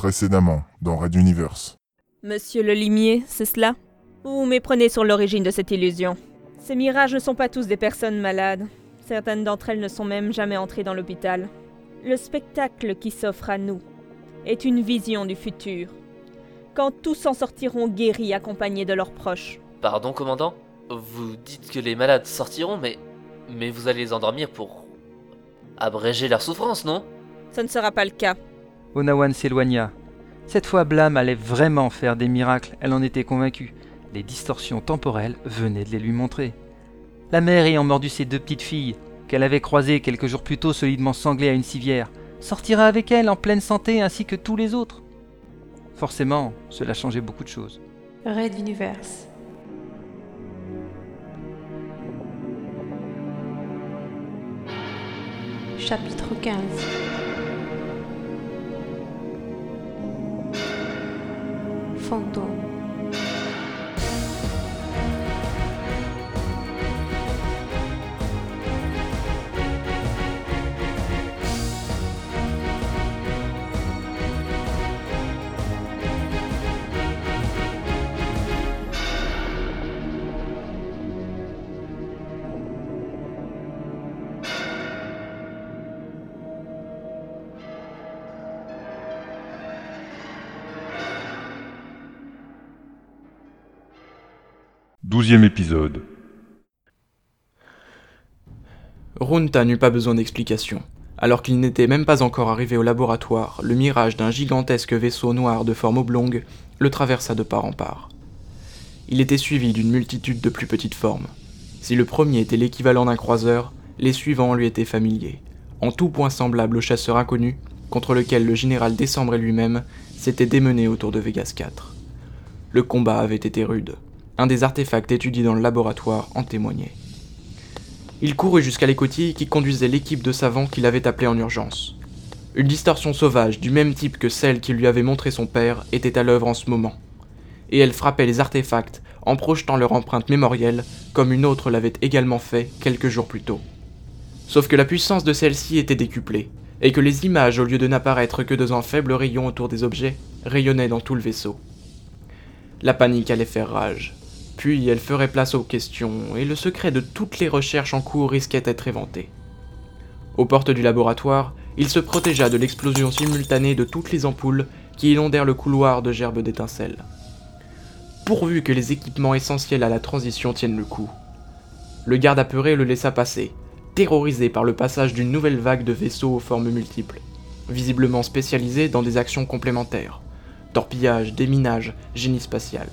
Précédemment, dans Red Universe. Monsieur le limier, c'est cela? Vous vous méprenez sur l'origine de cette illusion. Ces mirages ne sont pas tous des personnes malades. Certaines d'entre elles ne sont même jamais entrées dans l'hôpital. Le spectacle qui s'offre à nous est une vision du futur. Quand tous en sortiront guéris accompagnés de leurs proches. Pardon, commandant? Vous dites que les malades sortiront, mais. Mais vous allez les endormir pour. abréger leur souffrance, non? Ce ne sera pas le cas. Onawan s'éloigna. Cette fois, Blam allait vraiment faire des miracles, elle en était convaincue. Les distorsions temporelles venaient de les lui montrer. La mère ayant mordu ses deux petites filles, qu'elle avait croisées quelques jours plus tôt solidement sanglées à une civière, sortira avec elle en pleine santé ainsi que tous les autres. Forcément, cela changeait beaucoup de choses. Red Universe. Chapitre 15 fontou. Douzième épisode. Runta n'eut pas besoin d'explication. Alors qu'il n'était même pas encore arrivé au laboratoire, le mirage d'un gigantesque vaisseau noir de forme oblongue le traversa de part en part. Il était suivi d'une multitude de plus petites formes. Si le premier était l'équivalent d'un croiseur, les suivants lui étaient familiers, en tout point semblables au chasseur inconnu contre lequel le général Décembre et lui-même s'étaient démenés autour de Vegas 4. Le combat avait été rude. Un des artefacts étudiés dans le laboratoire en témoignait. Il courut jusqu'à l'écoutille qui conduisait l'équipe de savants qu'il avait appelé en urgence. Une distorsion sauvage du même type que celle qui lui avait montré son père était à l'œuvre en ce moment. Et elle frappait les artefacts en projetant leur empreinte mémorielle comme une autre l'avait également fait quelques jours plus tôt. Sauf que la puissance de celle-ci était décuplée, et que les images, au lieu de n'apparaître que dans un faible rayon autour des objets, rayonnaient dans tout le vaisseau. La panique allait faire rage. Puis elle ferait place aux questions, et le secret de toutes les recherches en cours risquait d'être éventé. Aux portes du laboratoire, il se protégea de l'explosion simultanée de toutes les ampoules qui inondèrent le couloir de gerbes d'étincelles. Pourvu que les équipements essentiels à la transition tiennent le coup. Le garde apeuré le laissa passer, terrorisé par le passage d'une nouvelle vague de vaisseaux aux formes multiples, visiblement spécialisés dans des actions complémentaires torpillage, déminage, génie spatial.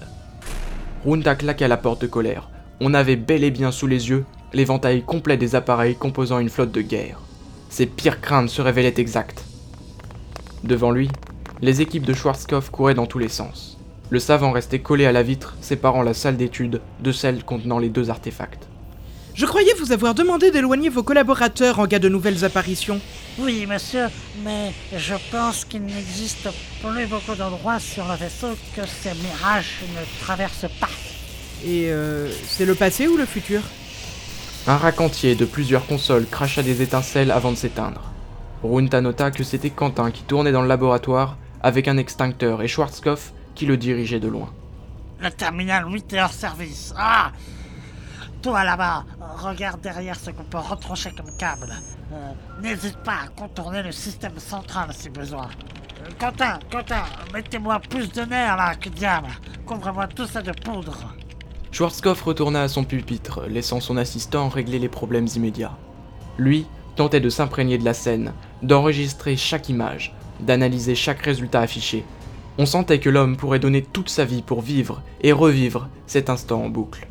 Runta claqua la porte de colère. On avait bel et bien sous les yeux l'éventail complet des appareils composant une flotte de guerre. Ses pires craintes se révélaient exactes. Devant lui, les équipes de Schwarzkopf couraient dans tous les sens. Le savant restait collé à la vitre, séparant la salle d'étude de celle contenant les deux artefacts. Je croyais vous avoir demandé d'éloigner vos collaborateurs en cas de nouvelles apparitions. Oui, monsieur, mais je pense qu'il n'existe plus beaucoup d'endroits sur le vaisseau que ces mirages ne traversent pas. Et euh, c'est le passé ou le futur? Un racantier de plusieurs consoles cracha des étincelles avant de s'éteindre. Runta nota que c'était Quentin qui tournait dans le laboratoire avec un extincteur et Schwarzkopf qui le dirigeait de loin. Le terminal 8 est hors service. Ah Toi là-bas, regarde derrière ce qu'on peut retrancher comme câble. Euh, N'hésite pas à contourner le système central si besoin. Euh, Quentin, Quentin, mettez-moi plus de nerfs là, que diable. Couvre-moi tout ça de poudre. Schwarzkopf retourna à son pupitre, laissant son assistant régler les problèmes immédiats. Lui tentait de s'imprégner de la scène, d'enregistrer chaque image, d'analyser chaque résultat affiché. On sentait que l'homme pourrait donner toute sa vie pour vivre et revivre cet instant en boucle.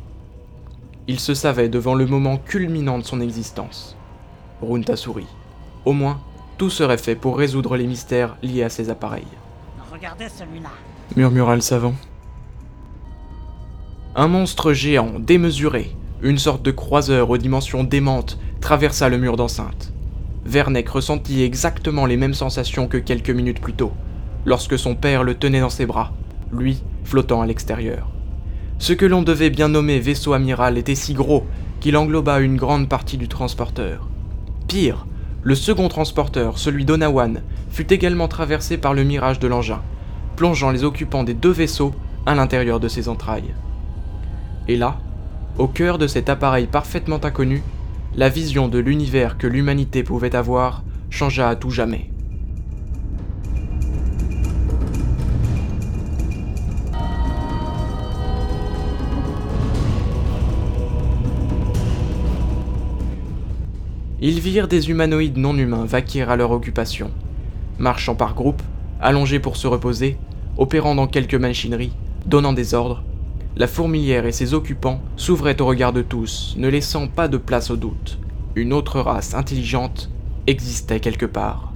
Il se savait devant le moment culminant de son existence. Runta sourit. Au moins, tout serait fait pour résoudre les mystères liés à ces appareils. Regardez celui-là. murmura le savant. Un monstre géant, démesuré, une sorte de croiseur aux dimensions démentes, traversa le mur d'enceinte. Verneck ressentit exactement les mêmes sensations que quelques minutes plus tôt, lorsque son père le tenait dans ses bras, lui flottant à l'extérieur. Ce que l'on devait bien nommer vaisseau amiral était si gros qu'il engloba une grande partie du transporteur. Pire, Le second transporteur, celui d'Onawan, fut également traversé par le mirage de l'engin, plongeant les occupants des deux vaisseaux à l'intérieur de ses entrailles. Et là, au cœur de cet appareil parfaitement inconnu, la vision de l'univers que l'humanité pouvait avoir changea à tout jamais. Ils virent des humanoïdes non humains vaquer à leur occupation, marchant par groupe, allongés pour se reposer, opérant dans quelques machineries, donnant des ordres. La fourmilière et ses occupants s'ouvraient au regard de tous, ne laissant pas de place au doute. Une autre race intelligente existait quelque part.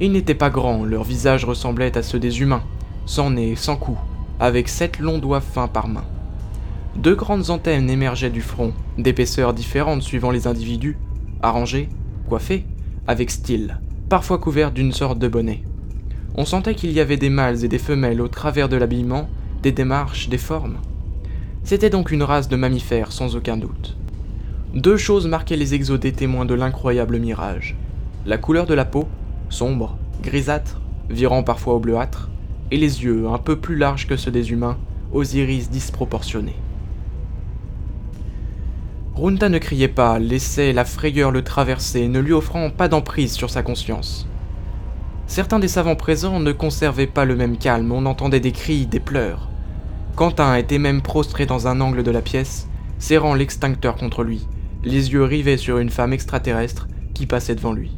Ils n'étaient pas grands, leurs visages ressemblaient à ceux des humains, sans nez, sans cou, avec sept longs doigts fins par main. Deux grandes antennes émergeaient du front, d'épaisseurs différentes suivant les individus, arrangés, coiffés, avec style, parfois couverts d'une sorte de bonnet. On sentait qu'il y avait des mâles et des femelles au travers de l'habillement, des démarches, des formes. C'était donc une race de mammifères sans aucun doute. Deux choses marquaient les exos des témoins de l'incroyable mirage. La couleur de la peau, sombre, grisâtre, virant parfois au bleuâtre, et les yeux, un peu plus larges que ceux des humains, aux iris disproportionnés. Runta ne criait pas, laissait la frayeur le traverser, ne lui offrant pas d'emprise sur sa conscience. Certains des savants présents ne conservaient pas le même calme, on entendait des cris, des pleurs. Quentin était même prostré dans un angle de la pièce, serrant l'extincteur contre lui, les yeux rivés sur une femme extraterrestre qui passait devant lui.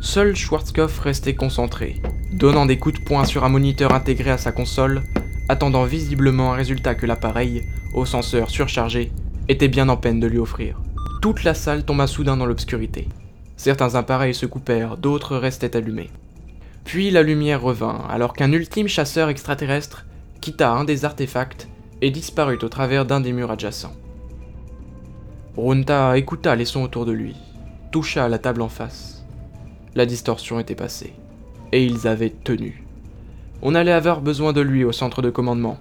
Seul Schwarzkopf restait concentré, donnant des coups de poing sur un moniteur intégré à sa console, attendant visiblement un résultat que l'appareil, au senseur surchargé, était bien en peine de lui offrir. Toute la salle tomba soudain dans l'obscurité. Certains appareils se coupèrent, d'autres restaient allumés. Puis la lumière revint, alors qu'un ultime chasseur extraterrestre quitta un des artefacts et disparut au travers d'un des murs adjacents. Runta écouta les sons autour de lui, toucha la table en face. La distorsion était passée, et ils avaient tenu. On allait avoir besoin de lui au centre de commandement.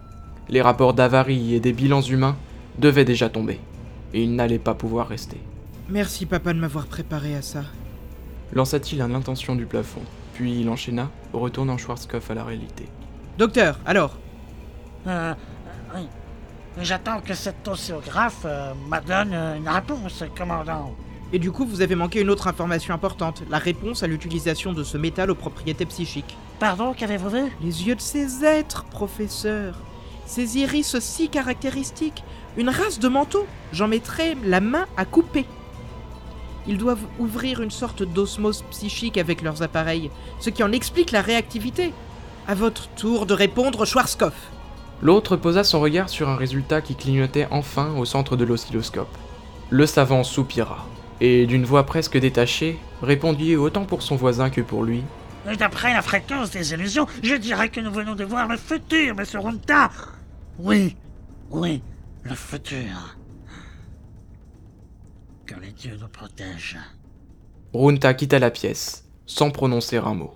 Les rapports d'avarie et des bilans humains devait déjà tomber, et il n'allait pas pouvoir rester. Merci papa de m'avoir préparé à ça. Lança-t-il à l'intention du plafond, puis il enchaîna, retournant Schwarzkopf à la réalité. Docteur, alors Euh, oui. J'attends que cet océographe euh, me donne euh, une réponse, commandant. Et du coup, vous avez manqué une autre information importante, la réponse à l'utilisation de ce métal aux propriétés psychiques. Pardon, qu'avez-vous vu? Les yeux de ces êtres, professeur. Ces iris si caractéristiques. Une race de manteaux. J'en mettrai la main à couper. Ils doivent ouvrir une sorte d'osmose psychique avec leurs appareils, ce qui en explique la réactivité. À votre tour de répondre, Schwarzkopf. L'autre posa son regard sur un résultat qui clignotait enfin au centre de l'oscilloscope. Le savant soupira, et d'une voix presque détachée, répondit autant pour son voisin que pour lui. D'après la fréquence des illusions, je dirais que nous venons de voir le futur, monsieur Runta. Oui, oui, le futur. Que les dieux nous protègent. Runta quitta la pièce, sans prononcer un mot.